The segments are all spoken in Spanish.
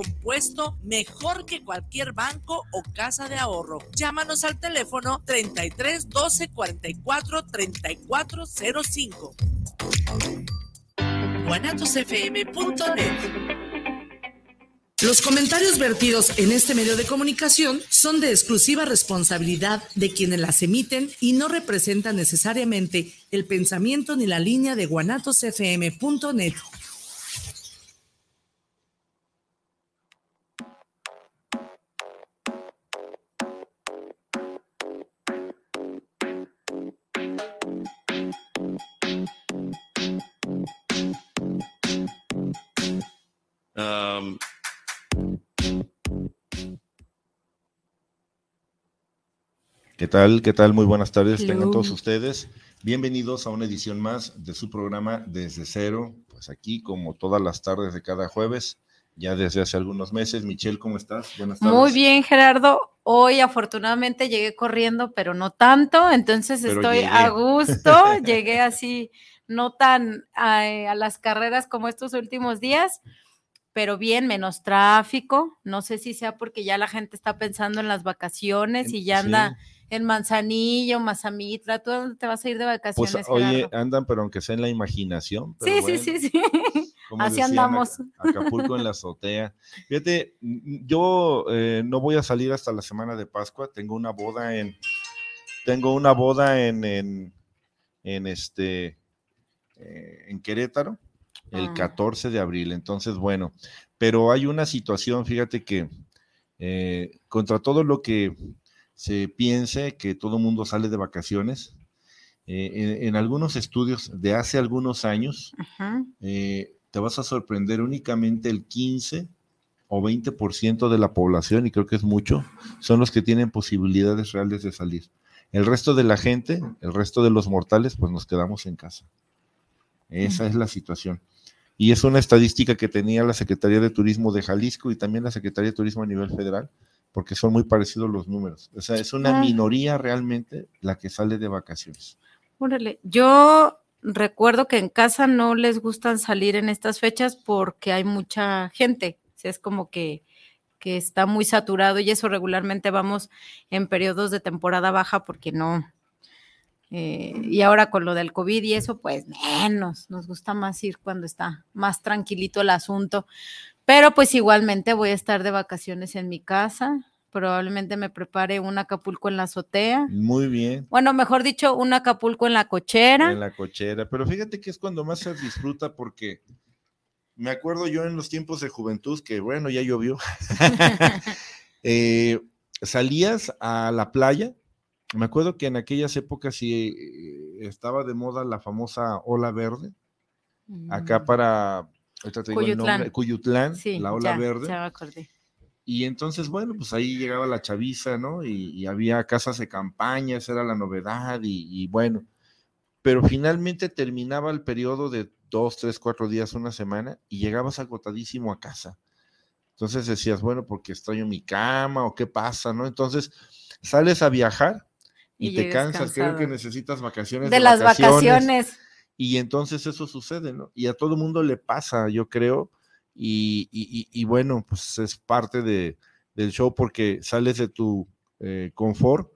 compuesto mejor que cualquier banco o casa de ahorro. Llámanos al teléfono 33 12 44 34 05. guanatosfm.net los comentarios vertidos en este medio de comunicación son de exclusiva responsabilidad de quienes las emiten y no representan necesariamente el pensamiento ni la línea de guanatosfm.net. Um, ¿Qué tal? ¿Qué tal? Muy buenas tardes. Tengan todos ustedes. Bienvenidos a una edición más de su programa Desde Cero. Pues aquí, como todas las tardes de cada jueves, ya desde hace algunos meses. Michelle, ¿cómo estás? Buenas tardes. Muy bien, Gerardo. Hoy afortunadamente llegué corriendo, pero no tanto, entonces estoy a gusto. llegué así, no tan a las carreras como estos últimos días pero bien, menos tráfico. No sé si sea porque ya la gente está pensando en las vacaciones y ya anda en Manzanillo, Mazamitra, ¿tú dónde te vas a ir de pues, vacaciones? Pues oye, andan, pero aunque sea en la imaginación. sí, sí, sí, sí, Así andamos. Acapulco en la azotea. Fíjate, yo eh, no voy a salir hasta la semana de Pascua. Tengo una boda en, tengo una boda en, en, en este, eh, en Querétaro el 14 ah. de abril. Entonces, bueno, pero hay una situación, fíjate que eh, contra todo lo que se piense que todo el mundo sale de vacaciones, eh, en, algunos estudios de hace algunos años, eh, te vas a sorprender únicamente el 15 o 20% de la población, y creo que es mucho, son los que tienen posibilidades reales de salir. El resto de la gente, el resto de los mortales, pues nos quedamos en casa. Esa es la situación y es una estadística que tenía la Secretaría de Turismo de Jalisco y también la Secretaría de Turismo a nivel federal, porque son muy parecidos los números. O sea, es una ah. minoría realmente la que sale de vacaciones. Órale, yo recuerdo que en casa no les gustan salir en estas fechas porque hay mucha gente. O sea, es como que, que está muy saturado y eso regularmente vamos en periodos de temporada baja porque no, eh, y ahora con lo del COVID y eso, pues menos, nos gusta más ir cuando está más tranquilito el asunto. Pero pues igualmente voy a estar de vacaciones en mi casa. Probablemente me prepare un Acapulco en la azotea. Muy bien. Bueno, mejor dicho, un Acapulco en la cochera. En la cochera. Pero fíjate que es cuando más se disfruta porque me acuerdo yo en los tiempos de juventud que, bueno, ya llovió. Eh, salías a la playa me acuerdo que en aquellas épocas sí eh, estaba de moda la famosa ola verde, acá mm. para Cuyutlán, la ola verde. Ya me acordé. Y entonces, bueno, pues ahí llegaba la chaviza, ¿no? Y, había casas de campaña, esa era la novedad, y, bueno, pero finalmente terminaba el periodo de dos, tres, cuatro días, una semana, y llegabas agotadísimo a casa. Entonces decías, bueno, porque extraño mi cama o qué pasa, ¿no? Entonces sales a viajar y, te cansas, creo que necesitas vacaciones. De, las vacaciones. Y entonces eso sucede, ¿no? Y a todo mundo le pasa, yo creo. Y, bueno, pues es parte de, del show porque sales de tu eh, confort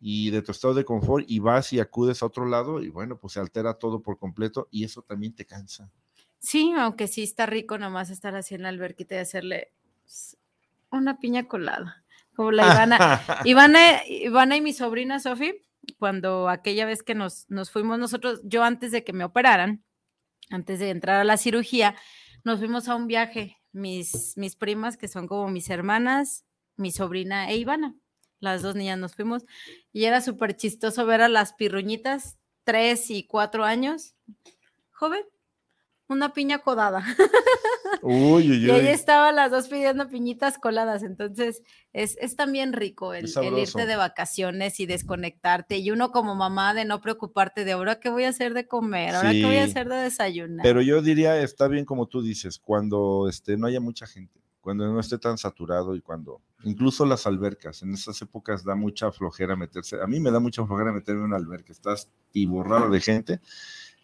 y de tu estado de confort y vas y acudes a otro lado y bueno, pues se altera todo por completo y eso también te cansa. Sí, aunque sí está rico nomás estar así en la alberquita y hacerle una piña colada como la Ivana. Ivana, Ivana y mi sobrina Sofi, cuando aquella vez que nos, nos fuimos nosotros, yo antes de que me operaran, antes de entrar a la cirugía, nos fuimos a un viaje, mis, mis primas, que son como mis hermanas, mi sobrina e Ivana, las dos niñas nos fuimos, y era súper chistoso ver a las pirruñitas, tres y cuatro años, joven, una piña codada. Uy, uy, y ahí estaban las dos pidiendo piñitas coladas. Entonces, es, es también rico el, irte de vacaciones y desconectarte. Y uno como mamá de no preocuparte de ahora qué voy a hacer de comer, ahora qué voy a hacer de desayunar. Pero yo diría, está bien como tú dices, cuando este, no haya mucha gente, cuando no esté tan saturado y cuando, incluso las albercas, en esas épocas da mucha flojera meterse. A mí me da mucha flojera meterme en una alberca, estás y borrado de gente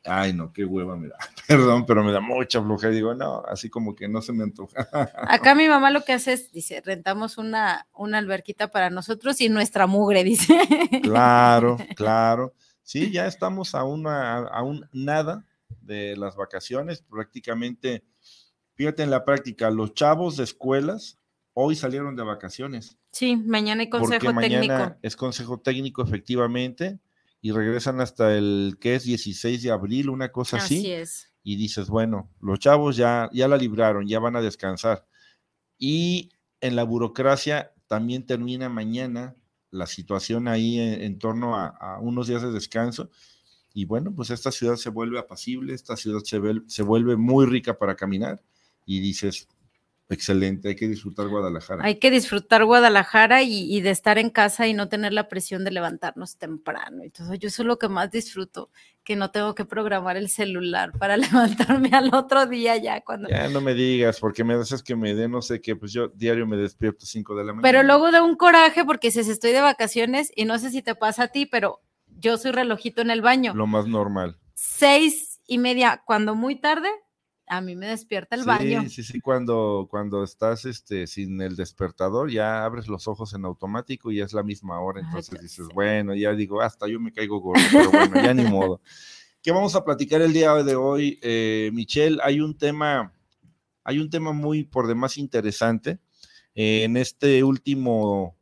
Ay, no, qué hueva me da. Perdón, pero me da mucha flojera. Digo, no, así como que no se me antoja. Acá mi mamá lo que hace es, dice, rentamos una, una alberquita para nosotros y nuestra mugre, dice. Claro, claro. Sí, ya estamos a, una, a un nada de las vacaciones. Prácticamente, fíjate en la práctica, los chavos de escuelas hoy salieron de vacaciones. Sí, mañana hay consejo porque técnico. mañana es consejo técnico, efectivamente, y regresan hasta el que es 16 de abril, una cosa así. Así es. Y dices, bueno, los chavos ya, ya la libraron, ya van a descansar. Y en la burocracia también termina mañana la situación ahí en, en torno a, a unos días de descanso. Y bueno, pues esta ciudad se vuelve apacible, esta ciudad se, se vuelve muy rica para caminar y dices, excelente, hay que disfrutar Guadalajara. Hay que disfrutar Guadalajara y, y de estar en casa y no tener la presión de levantarnos temprano. Y todo. Yo eso es lo que más disfruto, que no tengo que programar el celular para levantarme al otro día ya cuando... Ya no me digas, porque me haces que me dé no sé qué, pues yo diario me despierto 5 de la mañana. Pero luego da un coraje porque dices, estoy de vacaciones y no sé si te pasa a ti, pero yo soy relojito en el baño. Lo más normal. Seis y media, cuando muy tarde, a mí me despierta el sí, baño. Sí, sí, cuando, cuando estás este, sin el despertador, ya abres los ojos en automático y es la misma hora, entonces dices, bueno, ya digo, hasta yo me caigo gordo, pero bueno, ya ni modo. ¿Qué vamos a platicar el día de hoy, eh, Michelle? Hay un tema, hay un tema muy por demás interesante. Eh, en este último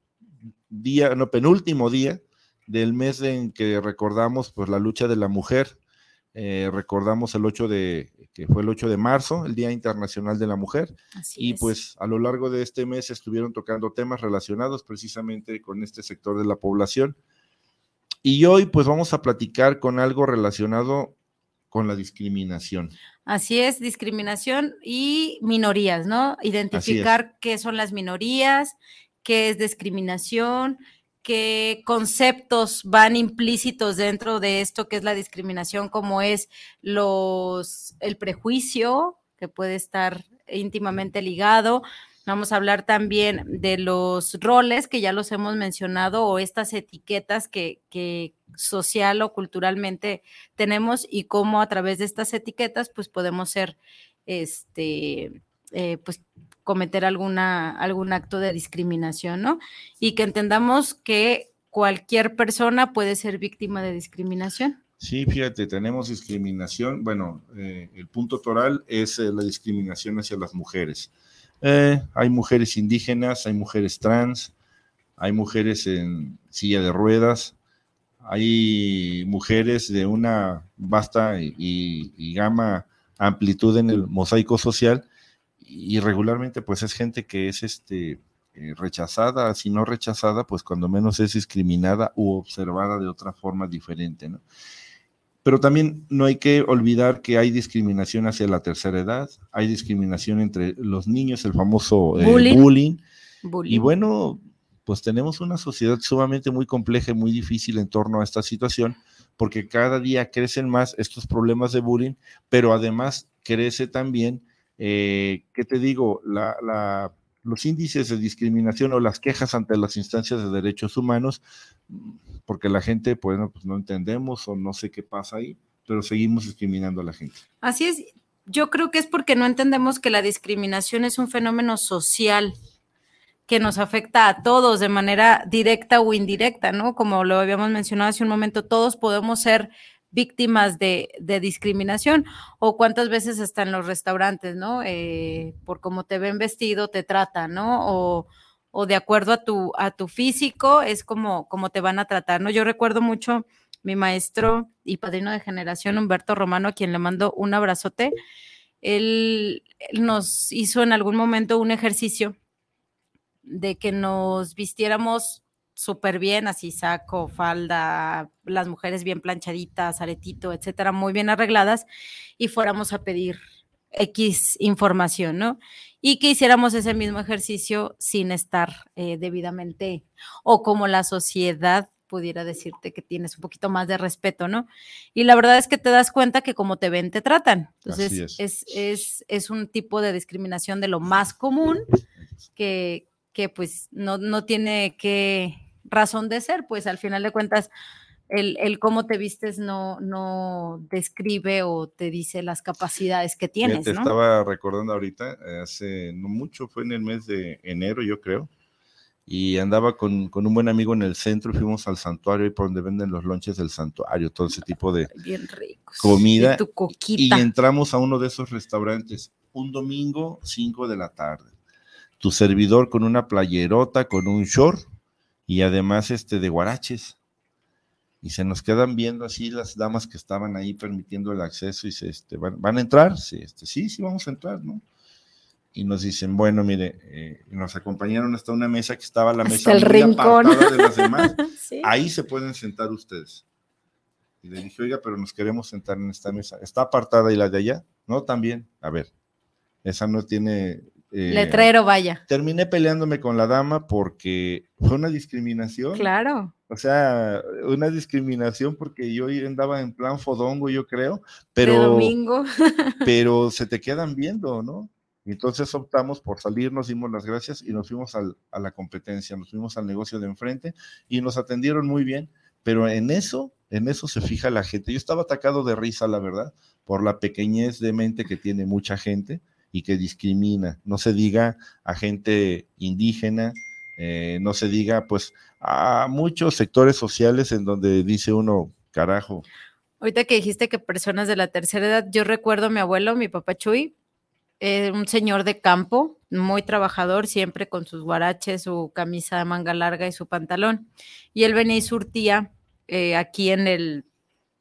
día, no, penúltimo día del mes en que recordamos pues la lucha de la mujer, eh, recordamos el 8 de, que fue el 8 de marzo, el Día Internacional de la Mujer, Así y es. pues a lo largo de este mes estuvieron tocando temas relacionados precisamente con este sector de la población. Y hoy pues vamos a platicar con algo relacionado con la discriminación. Así es, discriminación y minorías, ¿no? Identificar qué son las minorías, qué es discriminación, qué conceptos van implícitos dentro de esto que es la discriminación, como es los el prejuicio, que puede estar íntimamente ligado. Vamos a hablar también de los roles que ya los hemos mencionado o estas etiquetas que, que social o culturalmente tenemos y cómo a través de estas etiquetas pues podemos ser este eh, pues cometer alguna algún acto de discriminación, ¿no? Y que entendamos que cualquier persona puede ser víctima de discriminación. Sí, fíjate, tenemos discriminación. Bueno, eh, el punto toral es eh, la discriminación hacia las mujeres. Eh, hay mujeres indígenas, hay mujeres trans, hay mujeres en silla de ruedas, hay mujeres de una vasta y, y gama amplitud en el mosaico social y regularmente pues es gente que es este eh, rechazada, si no rechazada, pues cuando menos es discriminada u observada de otra forma diferente, ¿no? Pero también no hay que olvidar que hay discriminación hacia la tercera edad, hay discriminación entre los niños, el famoso eh, Bullying. bullying. Bullying. Y bueno, pues tenemos una sociedad sumamente muy compleja y muy difícil en torno a esta situación, porque cada día crecen más estos problemas de bullying, pero además crece también, eh, ¿qué te digo? La, los índices de discriminación o las quejas ante las instancias de derechos humanos, porque la gente, pues, no, pues no entendemos o no sé qué pasa ahí, pero seguimos discriminando a la gente. Así es. Yo creo que es porque no entendemos que la discriminación es un fenómeno social que nos afecta a todos de manera directa o indirecta, ¿no? Como lo habíamos mencionado hace un momento, todos podemos ser víctimas de, de discriminación o cuántas veces hasta en los restaurantes, ¿no? Eh, por cómo te ven vestido, te tratan, ¿no? O, o de acuerdo a tu, a tu físico, es como, como te van a tratar, ¿no? Yo recuerdo mucho mi maestro y padrino de generación, Humberto Romano, a quien le mando un abrazote. Él, él nos hizo en algún momento un ejercicio de que nos vistiéramos súper bien, así saco, falda, las mujeres bien planchaditas, aretito, etcétera, muy bien arregladas, y fuéramos a pedir X información, ¿no? Y que hiciéramos ese mismo ejercicio sin estar eh, debidamente, o como la sociedad pudiera decirte que tienes un poquito más de respeto, ¿no? Y la verdad es que te das cuenta que como te ven, te tratan. Entonces, es. Es, es un tipo de discriminación de lo más común que, que pues no, no tiene que razón de ser, pues al final de cuentas el, el, cómo te vistes no, no describe o te dice las capacidades que tienes. Te ¿no? estaba recordando ahorita, hace no mucho, fue en el mes de enero, yo creo, y andaba con, con, un buen amigo en el centro y fuimos al santuario y por donde venden los lonches del santuario, todo ese tipo de Bien ricos. comida. tu y entramos a uno de esos restaurantes un domingo, 5 de la tarde. Tu servidor con una playerota, con un short y además este de guaraches. Y se nos quedan viendo así las damas que estaban ahí permitiendo el acceso y se, este, ¿van, ¿van a entrar? Sí, este, sí, sí, vamos a entrar, ¿no? y nos dicen, bueno, mire, eh, nos acompañaron hasta una mesa que estaba la mesa el muy rincón. de las demás. sí. Ahí se pueden sentar ustedes. Y le dije, oiga, pero nos queremos sentar en esta mesa. ¿Está apartada y la de allá? No, también. A ver, esa no tiene... eh, Letrero, vaya. Terminé peleándome con la dama porque fue una discriminación. Claro. O sea, una discriminación porque yo andaba en plan fodongo, yo creo, De pero, domingo. pero se te quedan viendo, ¿no? Y entonces optamos por salir, nos dimos las gracias y nos fuimos al, a la competencia, nos fuimos al negocio de enfrente y nos atendieron muy bien, pero en eso, en eso se fija la gente. Yo estaba atacado de risa, la verdad, por la pequeñez de mente que tiene mucha gente y que discrimina. No se diga a gente indígena, eh, no se diga pues a muchos sectores sociales en donde dice uno, carajo, Ahorita que dijiste que personas de la tercera edad, yo recuerdo a mi abuelo, mi papá Chuy, eh, un señor de campo, muy trabajador, siempre con sus guaraches, su camisa de manga larga y su pantalón. Y él venía y surtía eh, aquí en el,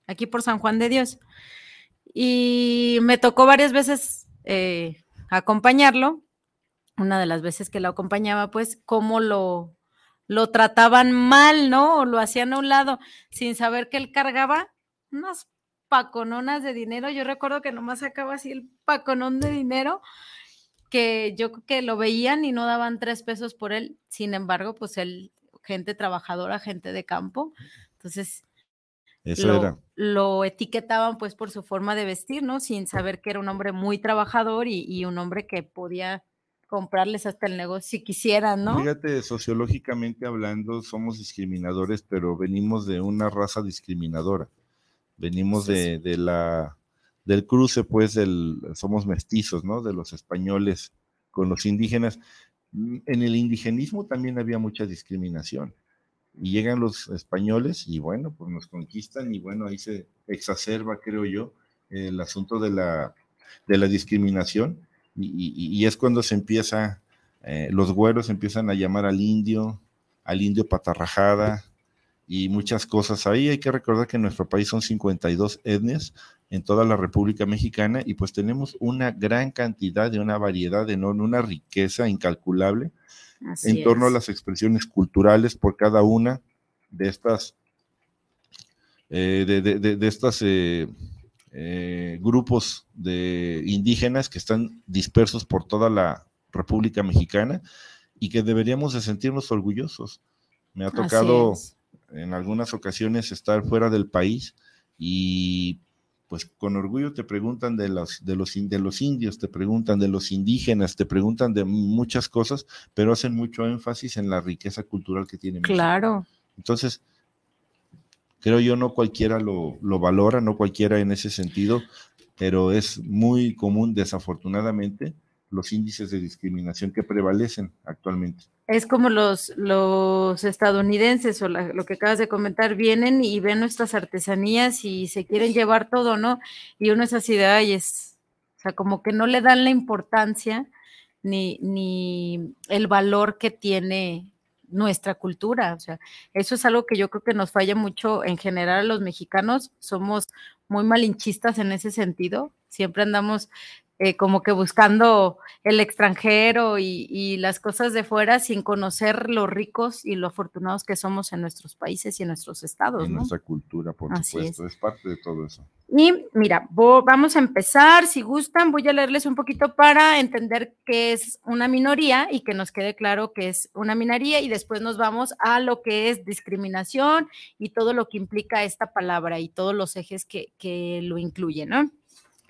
aquí por San Juan de Dios. Y me tocó varias veces eh, acompañarlo. Una de las veces que lo acompañaba, pues, cómo lo, lo trataban mal, ¿no? O lo hacían a un lado, sin saber que él cargaba unas pacononas de dinero. Yo recuerdo que nomás sacaba así el paconón de dinero, que yo creo que lo veían y no daban tres pesos por él. Sin embargo, pues él, gente trabajadora, gente de campo. Entonces, eso lo, era. lo etiquetaban pues por su forma de vestir, ¿no? Sin saber que era un hombre muy trabajador y, y un hombre que podía comprarles hasta el negocio si quisieran, ¿no? Fíjate, sociológicamente hablando, somos discriminadores, pero venimos de una raza discriminadora. Venimos Sí, de, de la del cruce, pues, del, somos mestizos, ¿no? De los españoles con los indígenas. Mm, En el indigenismo también había mucha discriminación. Y llegan los españoles y bueno, pues nos conquistan y bueno, ahí se exacerba, creo yo, el asunto de la, de la discriminación y, y- es cuando se empieza, eh, los güeros empiezan a llamar al indio, al indio patarrajada y muchas cosas ahí. Hay que recordar que nuestro país son 52 etnias en toda la República Mexicana y pues tenemos una gran cantidad de una variedad enorme, una riqueza incalculable Así en torno a las expresiones culturales por cada una de estas eh, de, de- de- de estas eh, eh, grupos de indígenas que están dispersos por toda la República Mexicana y que deberíamos de sentirnos orgullosos. Me ha tocado en algunas ocasiones estar fuera del país y pues con orgullo te preguntan de los, de los, de los indios, te preguntan de los indígenas, te preguntan de muchas cosas, pero hacen mucho énfasis en la riqueza cultural que tiene México. Claro. Entonces, creo yo no cualquiera lo, lo valora, no cualquiera en ese sentido, pero es muy común, desafortunadamente, los índices de discriminación que prevalecen actualmente. Es como los, los estadounidenses o la- lo que acabas de comentar, vienen y ven nuestras artesanías y se quieren llevar todo, ¿no? Y uno es así de, ay, es, o sea, como que no le dan la importancia ni, ni el valor que tiene nuestra cultura. O sea, eso es algo que yo creo que nos falla mucho en general a los mexicanos. Somos muy malinchistas en ese sentido. Siempre andamos eh, como que buscando el extranjero y, y las cosas de fuera sin conocer lo ricos y lo afortunados que somos en nuestros países y en nuestros estados, en ¿no? nuestra cultura, por Así supuesto, es. parte de todo eso. Y mira, vamos a empezar, si gustan, voy a leerles un poquito para entender qué es una minoría y que nos quede claro que es una minoría y después nos vamos a lo que es discriminación y todo lo que implica esta palabra y todos los ejes que, que lo incluyen, ¿no?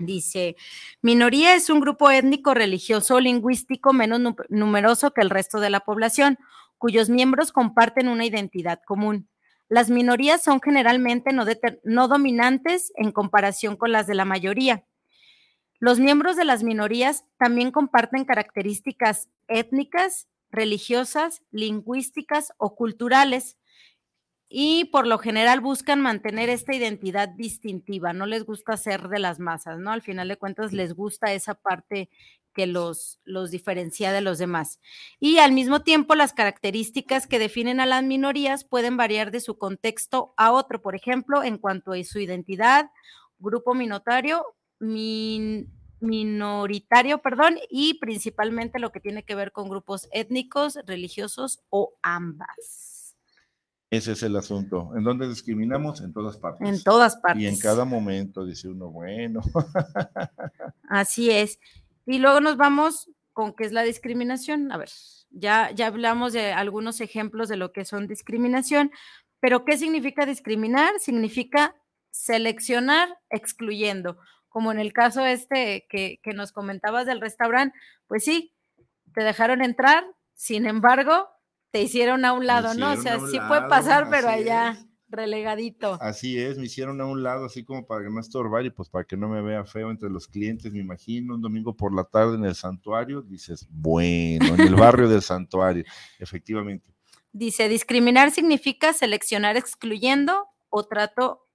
Dice, minoría es un grupo étnico, religioso o lingüístico menos nu- numeroso que el resto de la población, cuyos miembros comparten una identidad común. Las minorías son generalmente no, no dominantes en comparación con las de la mayoría. Los miembros de las minorías también comparten características étnicas, religiosas, lingüísticas o culturales y por lo general buscan mantener esta identidad distintiva, no les gusta ser de las masas, ¿no? Al final de cuentas les gusta esa parte que los, los diferencia de los demás. Y al mismo tiempo las características que definen a las minorías pueden variar de su contexto a otro, por ejemplo, en cuanto a su identidad, grupo minoritario, minoritario, perdón, y principalmente lo que tiene que ver con grupos étnicos, religiosos o ambas. Ese es el asunto. ¿En dónde discriminamos? En todas partes. En todas partes. Y en cada momento, dice uno, bueno. Así es. Y luego nos vamos con qué es la discriminación. A ver, ya, ya hablamos de algunos ejemplos de lo que son discriminación, pero ¿qué significa discriminar? Significa seleccionar excluyendo. Como en el caso este que, que nos comentabas del restaurante, pues sí, te dejaron entrar, sin embargo, te hicieron a un lado, ¿no? O sea, sí puede pasar, pero allá relegadito. Así es, me hicieron a un lado, así como para que no estorbar y pues para que no me vea feo entre los clientes, me imagino, un domingo por la tarde en el santuario, dices, bueno, en el barrio del santuario, efectivamente. Dice, discriminar significa seleccionar excluyendo o trato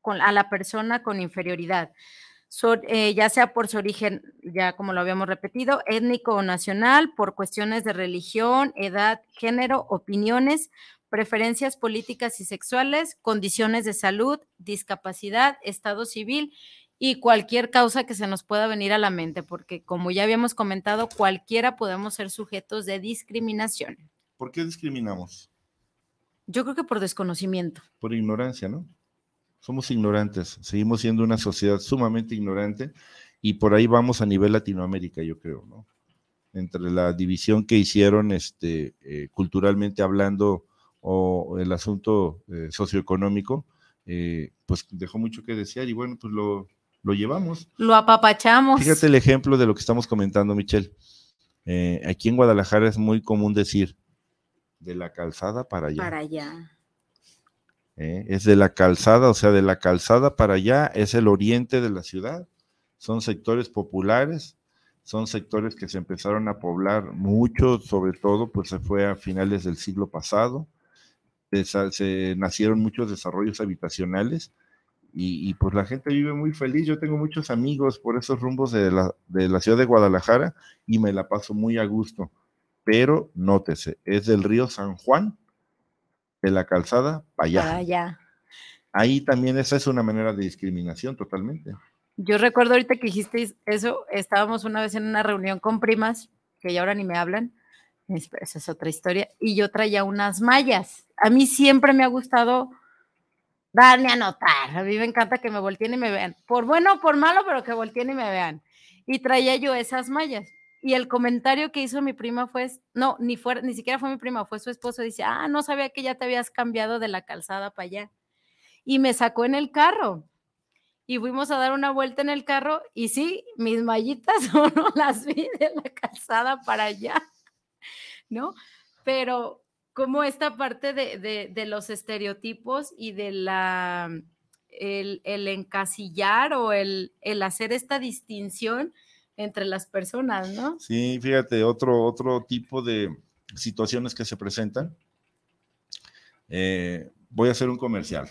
con, a la persona con inferioridad. Eh, ya sea por su origen, ya como lo habíamos repetido, étnico o nacional, por cuestiones de religión, edad, género, opiniones, preferencias políticas y sexuales, condiciones de salud, discapacidad, estado civil y cualquier causa que se nos pueda venir a la mente, porque como ya habíamos comentado, cualquiera podemos ser sujetos de discriminación. ¿Por qué discriminamos? Yo creo que por desconocimiento. Por ignorancia, ¿no? Somos ignorantes, seguimos siendo una sociedad sumamente ignorante y por ahí vamos a nivel Latinoamérica, yo creo, ¿no? Entre la división que hicieron este, eh, culturalmente hablando o el asunto eh, socioeconómico, eh, pues dejó mucho que desear y bueno, pues lo, lo, llevamos. Lo apapachamos. Fíjate el ejemplo de lo que estamos comentando, Michelle. aquí en Guadalajara es muy común decir, de la calzada para allá. Para allá. ¿Eh? es de la calzada, o sea, de la calzada para allá es el oriente de la ciudad. Son sectores populares, son sectores que se empezaron a poblar mucho, sobre todo, pues se fue a finales del siglo pasado. Se, nacieron muchos desarrollos habitacionales y, pues la gente vive muy feliz. Yo tengo muchos amigos por esos rumbos de la, de la ciudad de Guadalajara y me la paso muy a gusto. Pero nótese, es del río San Juan de la calzada para allá. allá. Ahí también esa es una manera de discriminación totalmente. Yo recuerdo ahorita que dijiste eso, estábamos una vez en una reunión con primas, que ya ahora ni me hablan, esa es otra historia, y yo traía unas mallas. A mí siempre me ha gustado darle a notar, a mí me encanta que me volteen y me vean, por bueno o por malo, pero que volteen y me vean. Y traía yo esas mallas. Y el comentario que hizo mi prima fue, no, ni, fue, ni siquiera fue mi prima, fue su esposo. Dice, ah, no sabía que ya te habías cambiado de la calzada para allá. Y me sacó en el carro. Y fuimos a dar una vuelta en el carro y sí, mis mallitas no las vi de la calzada para allá, ¿no? Pero como esta parte de, de, los estereotipos y de la, el, el encasillar o el, el hacer esta distinción, entre las personas, ¿no? Sí, fíjate, otro, otro tipo de situaciones que se presentan. Eh, voy a hacer un comercial.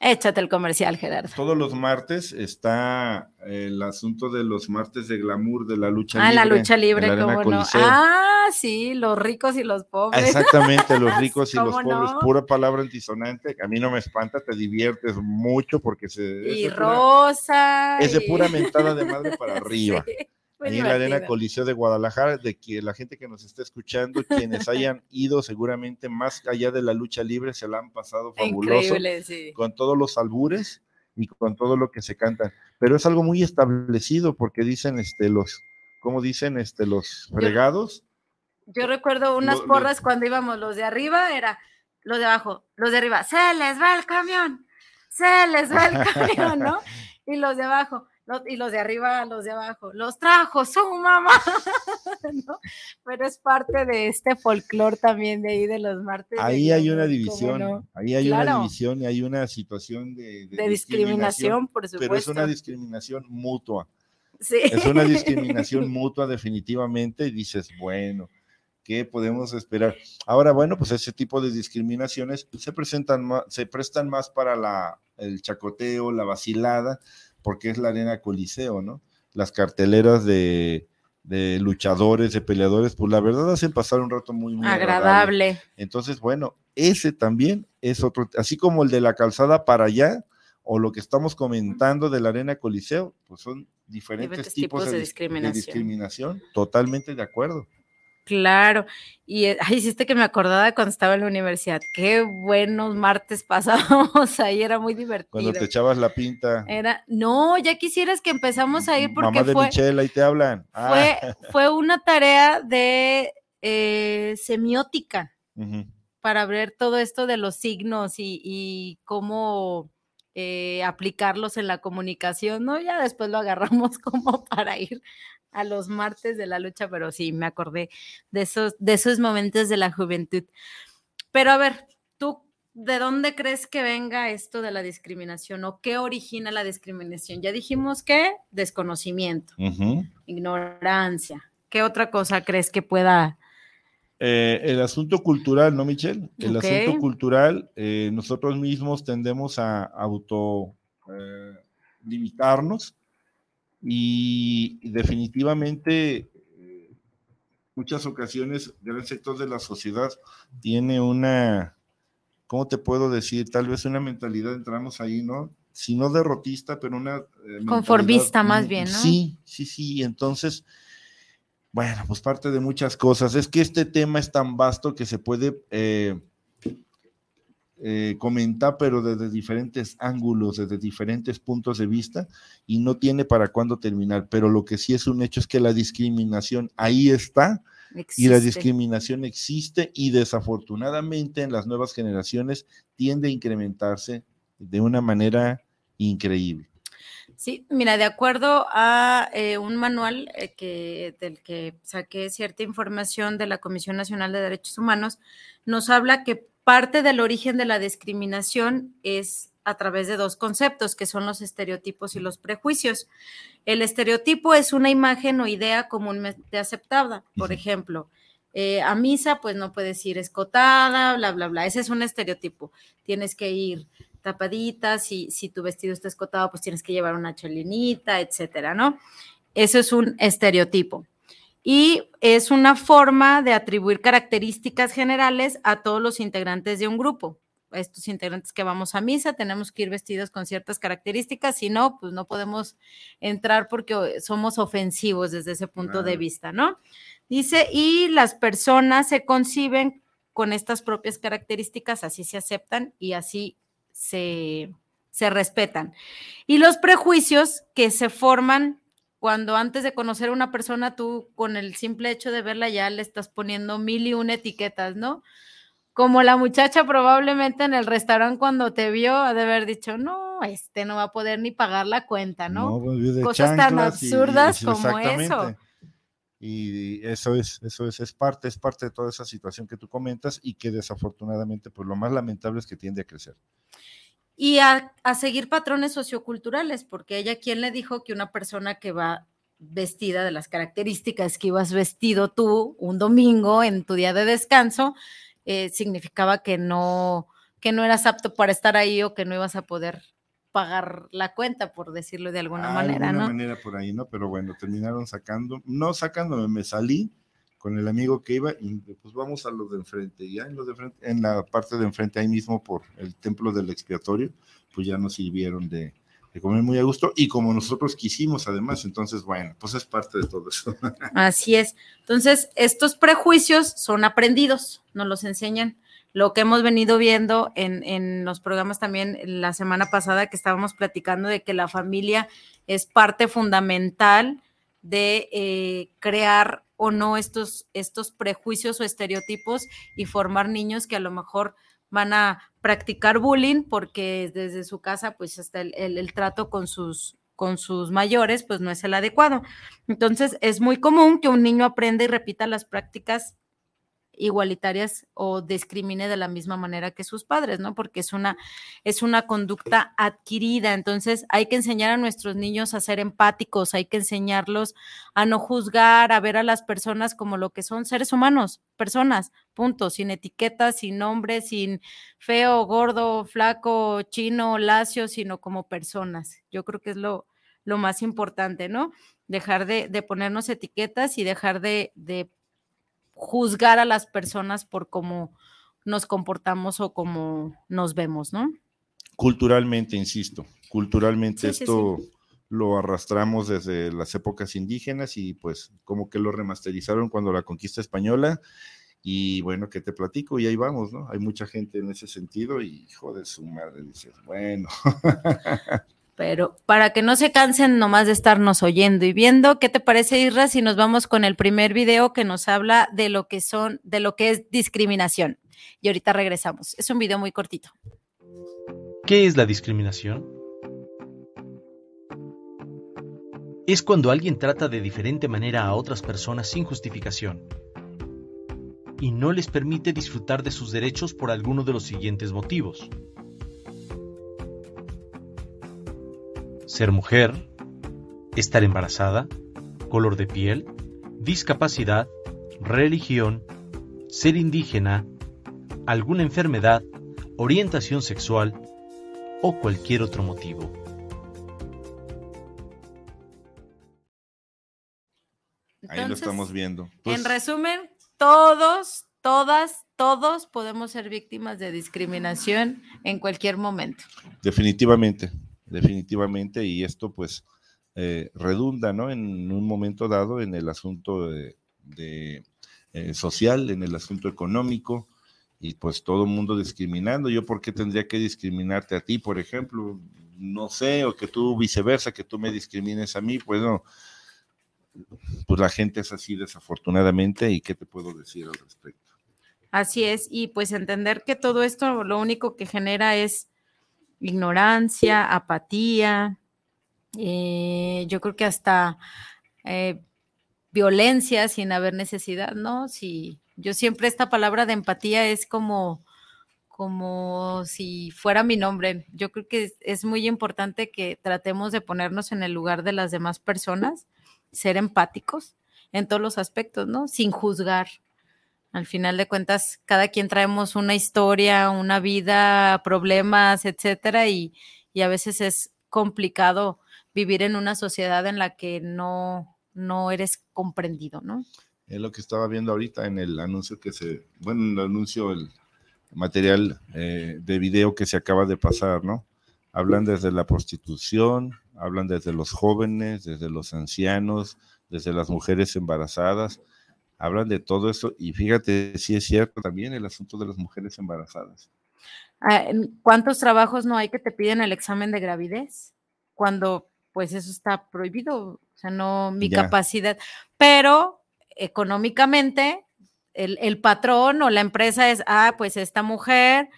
Échate el comercial, Gerardo. Todos los martes está el asunto de los martes de glamour de la lucha libre. Ah, la lucha libre, cómo no. Ah, sí, los ricos y los pobres. Exactamente, los ricos y los pobres. Pura palabra antisonante. A mí no me espanta, te diviertes mucho porque se. Y rosa. es de pura mentada de madre para arriba. ahí en la Arena Coliseo de Guadalajara, de que la gente que nos está escuchando, quienes hayan ido seguramente más allá de la lucha libre, se la han pasado fabuloso, con todos los albures y con todo lo que se canta. Pero es algo muy establecido porque dicen este los, ¿cómo dicen este los fregados? Yo, recuerdo unas porras cuando íbamos los de arriba, era los de abajo, los de arriba, se les va el camión, se les va el camión, ¿no? Y los de abajo, y los de arriba, los de abajo, los trajo su mamá, Pero es parte de este folclore también de ahí de los martes. Ahí hay una división, ahí hay una división y hay una situación de, de, discriminación, por supuesto. Pero es una discriminación mutua. Sí. Es una discriminación mutua definitivamente y dices, bueno, ¿qué podemos esperar? Ahora, bueno, pues ese tipo de discriminaciones se presentan más, se prestan más para la, el chacoteo, la vacilada, porque es la arena coliseo, ¿no? Las carteleras de, luchadores, de peleadores, pues la verdad hacen pasar un rato muy, muy agradable. Entonces, bueno, ese también es otro, así como el de la calzada para allá, o lo que estamos comentando de la arena coliseo, pues son diferentes, tipos, de, discriminación. de discriminación. Totalmente de acuerdo. Claro, y eh, ay, hiciste que me acordaba cuando estaba en la universidad. Qué buenos martes pasábamos ahí, era muy divertido. Cuando te echabas la pinta. Era, no, ya quisieras que empezamos a ir porque Mamá de fue. Michelle, ahí te hablan. Fue, ah. fue una tarea de eh, semiótica para ver todo esto de los signos y, cómo eh, aplicarlos en la comunicación, ¿no? Ya después lo agarramos como para ir a los martes de la lucha, pero sí, me acordé de esos, de esos momentos de la juventud. Pero a ver, ¿tú de dónde crees que venga esto de la discriminación o qué origina la discriminación? Ya dijimos que desconocimiento, ignorancia. ¿Qué otra cosa crees que pueda... Eh, el asunto cultural, ¿no, Michelle? El asunto cultural, eh, nosotros mismos tendemos a auto eh, limitarnos y, definitivamente muchas ocasiones gran sector de la sociedad tiene una, ¿cómo te puedo decir? Tal vez una mentalidad, entramos ahí, ¿no? Si no derrotista, pero una... Eh, Conformista más bien, ¿no? Sí, sí, sí. Entonces, bueno, pues parte de muchas cosas. Es que este tema es tan vasto que se puede eh, eh, comenta, pero desde diferentes ángulos, desde diferentes puntos de vista, y no tiene para cuándo terminar. Pero lo que sí es un hecho es que la discriminación ahí está, y la discriminación existe, y desafortunadamente en las nuevas generaciones tiende a incrementarse de una manera increíble. Sí, mira, de acuerdo a eh, un manual eh, que, del que saqué cierta información de la Comisión Nacional de Derechos Humanos, nos habla que parte del origen de la discriminación es a través de dos conceptos, que son los estereotipos y los prejuicios. El estereotipo es una imagen o idea comúnmente aceptada. Por ejemplo, eh, a misa, pues no puedes ir escotada, bla, bla, bla. Ese es un estereotipo. Tienes que ir tapadita, si, si tu vestido está escotado, pues tienes que llevar una cholinita, etcétera, ¿no? Eso es un estereotipo y es una forma de atribuir características generales a todos los integrantes de un grupo. Estos integrantes que vamos a misa tenemos que ir vestidos con ciertas características, si no, pues no podemos entrar porque somos ofensivos desde ese punto de vista, ¿no? Dice, y las personas se conciben con estas propias características, así se aceptan y así se, se respetan. Y los prejuicios que se forman cuando antes de conocer a una persona, tú con el simple hecho de verla ya le estás poniendo mil y una etiquetas, ¿no? Como la muchacha probablemente en el restaurante cuando te vio ha de haber dicho, no, este no va a poder ni pagar la cuenta, ¿no? Pues, Cosas tan absurdas como eso. Y eso es, eso es, es parte, es parte de toda esa situación que tú comentas y que desafortunadamente, pues lo más lamentable es que tiende a crecer y a, seguir patrones socioculturales, porque ella, ¿quién le dijo que una persona que va vestida de las características que ibas vestido tú un domingo en tu día de descanso, eh, significaba que no, que no eras apto para estar ahí o que no ibas a poder pagar la cuenta, por decirlo de alguna manera, de alguna manera por ahí, ¿no? Pero bueno, terminaron sacando, no sacándome, me salí con el amigo que iba y pues vamos a lo de enfrente. Ya en, lo de frente, en la parte de enfrente, ahí mismo por el templo del expiatorio, pues ya nos sirvieron de, de comer muy a gusto y como nosotros quisimos además, entonces bueno, pues es parte de todo eso. Así es. Entonces, estos prejuicios son aprendidos, nos los enseñan. Lo que hemos venido viendo en, en los programas también la semana pasada que estábamos platicando de que la familia es parte fundamental de eh, crear o no estos, estos prejuicios o estereotipos y formar niños que a lo mejor van a practicar bullying porque desde su casa pues hasta el, trato con sus, con sus mayores, pues no es el adecuado. Entonces, es muy común que un niño aprenda y repita las prácticas igualitarias o discrimine de la misma manera que sus padres, ¿no? Porque es una, es una conducta adquirida. Entonces hay que enseñar a nuestros niños a ser empáticos, hay que enseñarlos a no juzgar, a ver a las personas como lo que son seres humanos, personas, punto, sin etiquetas, sin nombre, sin feo, gordo, flaco, chino, lacio, sino como personas. Yo creo que es lo, lo más importante, ¿no? Dejar de, de ponernos etiquetas y dejar de, de juzgar a las personas por cómo nos comportamos o cómo nos vemos, ¿no? Culturalmente, insisto, culturalmente esto lo arrastramos desde las épocas indígenas y pues como que lo remasterizaron cuando la conquista española y bueno, que te platico y ahí vamos, ¿no? Hay mucha gente en ese sentido y hijo de su madre, dices, bueno. Pero para que no se cansen nomás de estarnos oyendo y viendo, ¿qué te parece, Isra, si nos vamos con el primer video que nos habla de lo que son, de lo que es discriminación? Y ahorita regresamos. Es un video muy cortito. ¿Qué es la discriminación? Es cuando alguien trata de diferente manera a otras personas sin justificación y no les permite disfrutar de sus derechos por alguno de los siguientes motivos ser mujer, estar embarazada, color de piel, discapacidad, religión, ser indígena, alguna enfermedad, orientación sexual o cualquier otro motivo. Ahí lo estamos viendo. en pues resumen, todos, todas, todos podemos ser víctimas de discriminación en cualquier momento. Definitivamente, definitivamente, y esto pues eh, redunda, ¿no? En un momento dado en el asunto de, eh, social, en el asunto económico, y pues todo el mundo discriminando. Yo, ¿por qué tendría que discriminarte a ti, por ejemplo? No sé, o que tú viceversa, que tú me discrimines a mí, pues no. Pues la gente es así desafortunadamente, ¿y qué te puedo decir al respecto? Así es, y pues entender que todo esto lo único que genera es ignorancia, apatía, eh, yo creo que hasta eh, violencia sin haber necesidad, ¿no? Si yo siempre esta palabra de empatía es como como si fuera mi nombre. Yo creo que es, muy importante que tratemos de ponernos en el lugar de las demás personas, ser empáticos en todos los aspectos, ¿no? Sin juzgar, al final de cuentas, cada quien traemos una historia, una vida, problemas, etcétera, y, a veces es complicado vivir en una sociedad en la que no, no eres comprendido, ¿no? Es lo que estaba viendo ahorita en el anuncio que se, bueno, en el anuncio, el material eh, de video que se acaba de pasar, ¿no? Hablan desde la prostitución, hablan desde los jóvenes, desde los ancianos, desde las mujeres embarazadas, hablan de todo eso y fíjate, si es cierto también el asunto de las mujeres embarazadas. Ah, ¿Cuántos trabajos no hay que te piden el examen de gravidez? Cuando pues eso está prohibido, o sea, no mi capacidad, pero económicamente el, el, patrón o la empresa es, ah, pues esta mujer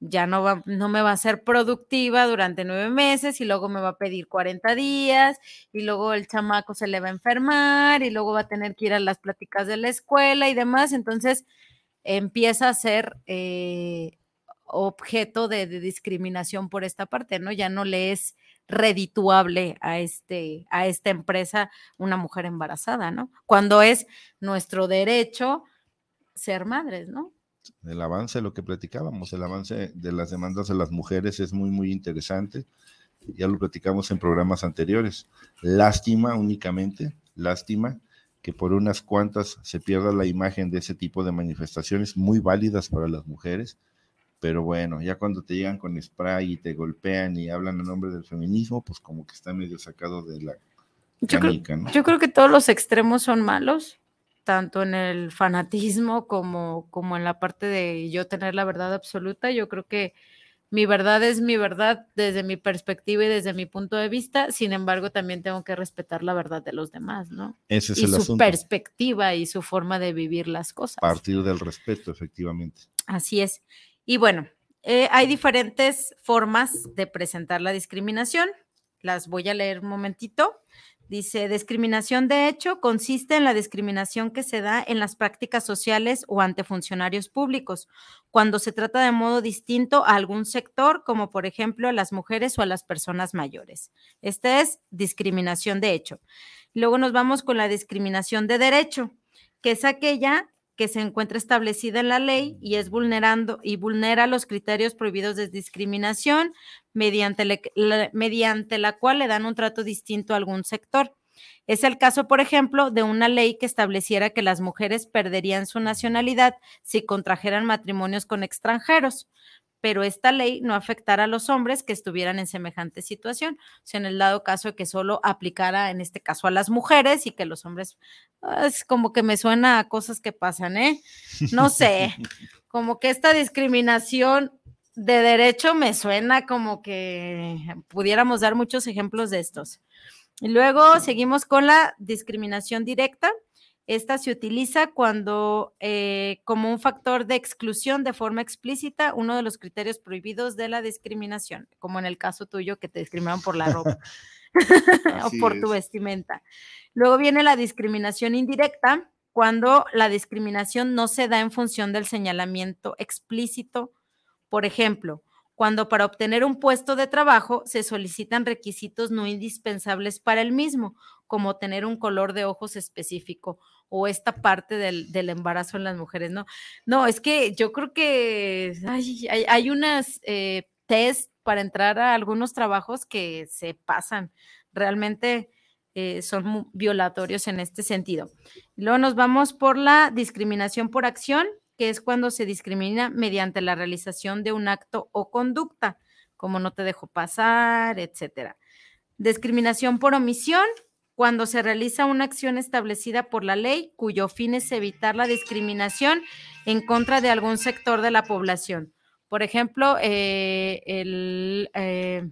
ya no, va, no me va a ser productiva durante nueve meses y luego me va a pedir 40 días y luego el chamaco se le va a enfermar y luego va a tener que ir a las pláticas de la escuela y demás. Entonces empieza a ser eh, objeto de, discriminación por esta parte, ¿no? Ya no le es redituable a, este, a esta empresa una mujer embarazada, ¿no? Cuando es nuestro derecho ser madres, ¿no? El avance de lo que platicábamos, el avance de las demandas de las mujeres es muy, muy interesante. Ya lo platicamos en programas anteriores. Lástima únicamente, lástima que por unas cuantas se pierda la imagen de ese tipo de manifestaciones muy válidas para las mujeres. Pero bueno, ya cuando te llegan con spray y te golpean y hablan en nombre del feminismo, pues como que está medio sacado de la yo yo creo que todos los extremos son malos tanto en el fanatismo como, como en la parte de yo tener la verdad absoluta. Yo creo que mi verdad es mi verdad desde mi perspectiva y desde mi punto de vista, sin embargo también tengo que respetar la verdad de los demás, ¿no? Ese es y su perspectiva y su forma de vivir las cosas. Partir del respeto, efectivamente. Así es. Y bueno, eh, hay diferentes formas de presentar la discriminación. las voy a leer un momentito. Dice, discriminación de hecho consiste en la discriminación que se da en las prácticas sociales o ante funcionarios públicos, cuando se trata de modo distinto a algún sector, como por ejemplo a las mujeres o a las personas mayores. Esta es discriminación de hecho. Luego nos vamos con la discriminación de derecho, que es aquella que se encuentra establecida en la ley y es vulnerando y vulnera los criterios prohibidos de discriminación mediante, mediante la cual le dan un trato distinto a algún sector. Es el caso, por ejemplo, de una ley que estableciera que las mujeres perderían su nacionalidad si contrajeran matrimonios con extranjeros pero esta ley no afectará a los hombres que estuvieran en semejante situación. O sea, en el dado caso de que solo aplicara, en este caso, a las mujeres y que los hombres, ah, es como que me suena a cosas que pasan, ¿eh? No sé, como que esta discriminación de derecho me suena como que pudiéramos dar muchos ejemplos de estos. Y luego seguimos con la discriminación directa esta se utiliza cuando, eh, como un factor de exclusión de forma explícita, uno de los criterios prohibidos de la discriminación, como en el caso tuyo que te discriminaron por la ropa o por tu vestimenta. Luego viene la discriminación indirecta, cuando la discriminación no se da en función del señalamiento explícito. Por ejemplo, cuando para obtener un puesto de trabajo se solicitan requisitos no indispensables para el mismo, como tener un color de ojos específico o esta parte del, embarazo en las mujeres, ¿no? No, es que yo creo que hay, hay, unas eh, test para entrar a algunos trabajos que se pasan. Realmente eh, son violatorios en este sentido. Luego nos vamos por la discriminación por acción, que es cuando se discrimina mediante la realización de un acto o conducta, como no te dejo pasar, etcétera. Discriminación por omisión, cuando se realiza una acción establecida por la ley cuyo fin es evitar la discriminación en contra de algún sector de la población. Por ejemplo, eh, el eh,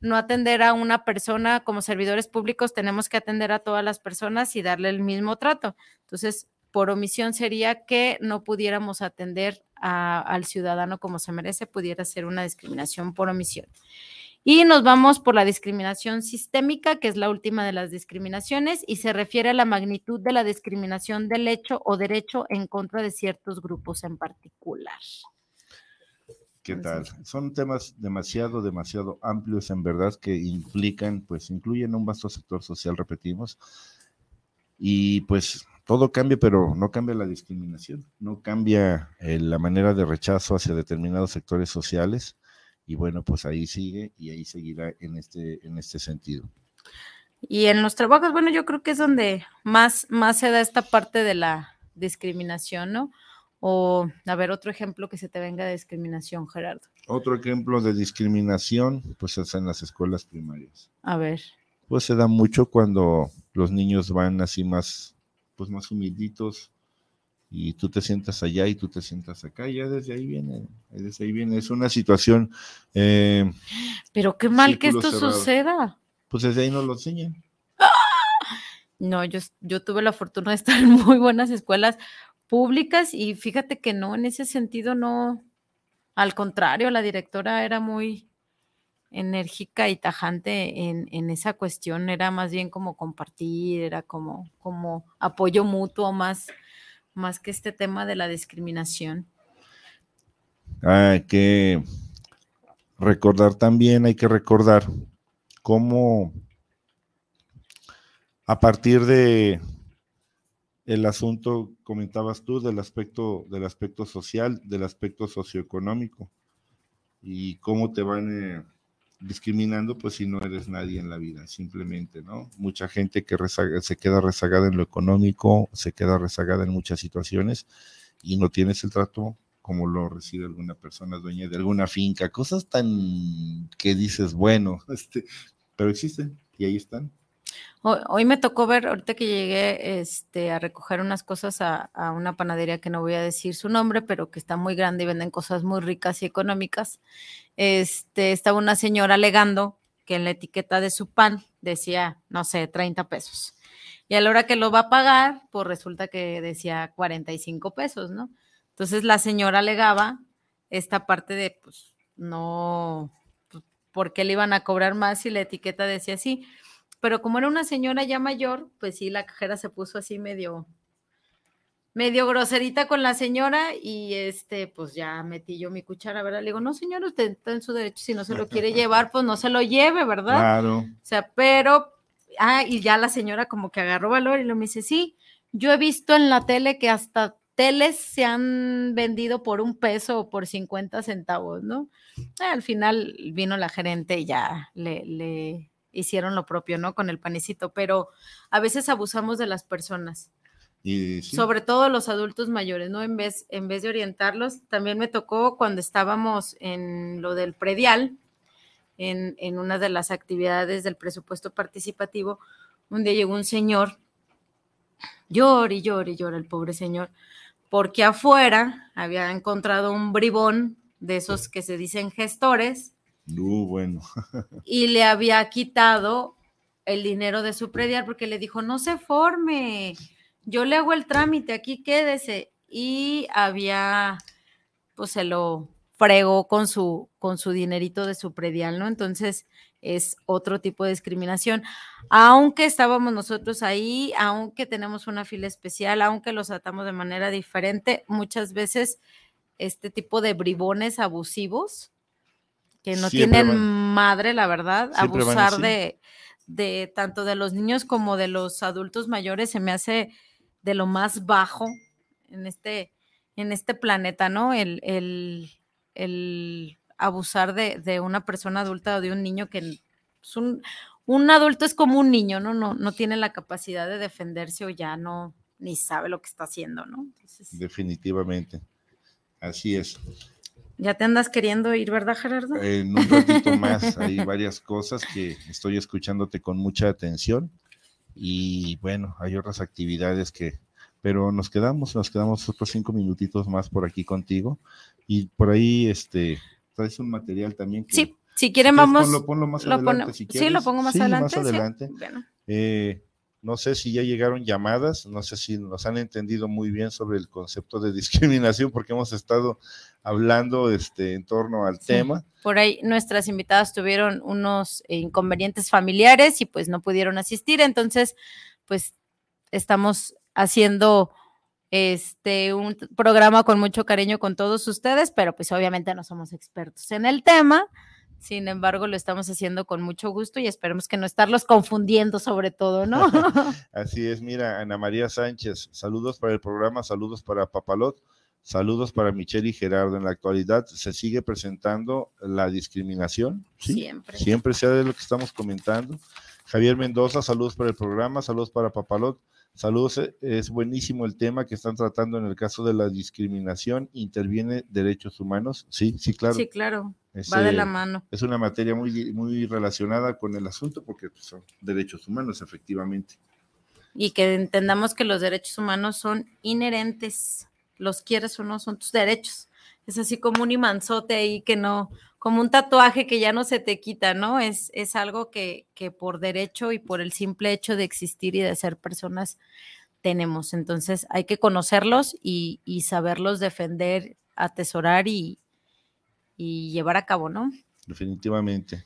no atender a una persona como servidores públicos, tenemos que atender a todas las personas y darle el mismo trato. Entonces, por omisión sería que no pudiéramos atender al ciudadano como se merece, pudiera ser una discriminación por omisión. Y nos vamos por la discriminación sistémica, que es la última de las discriminaciones, y se refiere a la magnitud de la discriminación del hecho o derecho en contra de ciertos grupos en particular. ¿Qué tal? Son temas demasiado, demasiado amplios en verdad que implican, pues incluyen un vasto sector social, repetimos, y pues todo cambia, pero no cambia la discriminación, no cambia eh, la manera de rechazo hacia determinados sectores sociales y bueno, pues ahí sigue y ahí seguirá en este, en este sentido. Y en los trabajos, bueno, yo creo que es donde más, más se da esta parte de la discriminación, ¿no? O, a ver, otro ejemplo que se te venga de discriminación, Gerardo. Otro ejemplo de discriminación, pues es en las escuelas primarias. A ver. Pues se da mucho cuando los niños van así más, pues más humilditos, y tú te sientas allá y tú te sientas acá, ya desde ahí viene, desde ahí viene, es una situación. Eh, Pero qué mal que esto suceda. Pues desde ahí no lo enseñan. No, yo, yo tuve la fortuna de estar en muy buenas escuelas públicas y fíjate que no, en ese sentido no, al contrario, la directora era muy enérgica y tajante en, en esa cuestión, era más bien como compartir, era como, como apoyo mutuo más más que este tema de la discriminación. Hay que recordar también, hay que recordar cómo a partir de el asunto, comentabas tú, del aspecto, del aspecto social, del aspecto socioeconómico, y cómo te van eh, discriminando, pues si no eres nadie en la vida, simplemente, ¿no? Mucha gente que se queda rezagada en lo económico, se queda rezagada en muchas situaciones y no tienes el trato como lo recibe alguna persona dueña de alguna finca, cosas tan que dices, bueno, este, pero existen y ahí están. Hoy, me tocó ver, ahorita que llegué este, a recoger unas cosas a, una panadería que no voy a decir su nombre, pero que está muy grande y venden cosas muy ricas y económicas. Este, estaba una señora alegando que en la etiqueta de su pan decía, no sé, 30 pesos. Y a la hora que lo va a pagar, pues resulta que decía 45 pesos, ¿no? Entonces la señora alegaba esta parte de, pues, no, por qué le iban a cobrar más si la etiqueta decía así. Pero como era una señora ya mayor, pues sí, la cajera se puso así medio, medio groserita con la señora y este, pues ya metí yo mi cuchara, ¿verdad? Le digo, no, señor, usted está en su derecho, si no se lo quiere llevar, pues no se lo lleve, ¿verdad? Claro. O sea, pero, ah, y ya la señora como que agarró valor y lo me dice, sí, yo he visto en la tele que hasta teles se han vendido por un peso o por 50 centavos, ¿no? Al final vino la gerente y ya le, le hicieron lo propio, ¿no? Con el panecito, pero a veces abusamos de las personas. Y sí, Sobre todo los adultos mayores, ¿no? En vez, en vez de orientarlos, también me tocó cuando estábamos en lo del predial, en, en una de las actividades del presupuesto participativo, un día llegó un señor, llora y llora y llora el pobre señor, porque afuera había encontrado un bribón de esos que se dicen gestores bueno. y le había quitado el dinero de su predial porque le dijo, no se forme, yo le hago el trámite, aquí quédese. Y había, pues se lo fregó con su, con su dinerito de su predial, ¿no? Entonces es otro tipo de discriminación. Aunque estábamos nosotros ahí, aunque tenemos una fila especial, aunque los tratamos de manera diferente, muchas veces este tipo de bribones abusivos que no Siempre tienen van- madre, la verdad, Siempre abusar de, de tanto de los niños como de los adultos mayores se me hace de lo más bajo en este, en este planeta, ¿no? El, el, el abusar de, de una persona adulta o de un niño que es un, un adulto es como un niño, ¿no? No, no tiene la capacidad de defenderse o ya no, ni sabe lo que está haciendo, ¿no? Entonces, Definitivamente. Así es. Ya te andas queriendo ir, ¿verdad, Gerardo? En un ratito más hay varias cosas que estoy escuchándote con mucha atención y bueno, hay otras actividades que, pero nos quedamos, nos quedamos otros cinco minutitos más por aquí contigo y por ahí, este, traes un material también que Sí, si quieren vamos. ponlo, ponlo más lo adelante si sí, quieres. lo pongo más Sí, adelante. Más sí. adelante. Bueno, Eh, no sé si ya llegaron llamadas, no sé si nos han entendido muy bien sobre el concepto de discriminación, porque hemos estado hablando este, en torno al Sí. tema. por ahí nuestras invitadas tuvieron unos eh, inconvenientes familiares y pues no pudieron asistir, entonces pues estamos haciendo este un programa con mucho cariño con todos ustedes, pero pues obviamente no somos expertos en el tema. Sin embargo, lo estamos haciendo con mucho gusto y esperemos que no estarlos confundiendo sobre todo, ¿no? Así es, mira, Ana María Sánchez, saludos para el programa, saludos para Papalot, saludos para Michelle y Gerardo. En la actualidad se sigue presentando la discriminación, ¿sí? Siempre. Siempre sea de lo que estamos comentando. Javier Mendoza, saludos para el programa, saludos para Papalot. Saludos, eh, es buenísimo el tema que están tratando en el caso de la discriminación. ¿Interviene derechos humanos? Sí, sí, claro. Sí, claro, Es, va de eh, la mano. es una materia muy, muy relacionada con el asunto porque pues, son derechos humanos, efectivamente. y que entendamos que los derechos humanos son inherentes, los quieres o no, son tus derechos. Es así como un imanzote ahí que no, como un tatuaje que ya no se te quita, ¿no? Es, es algo que, que por derecho y por el simple hecho de existir y de ser personas tenemos. Entonces hay que conocerlos y, y saberlos defender, atesorar y, y llevar a cabo, ¿no? Definitivamente.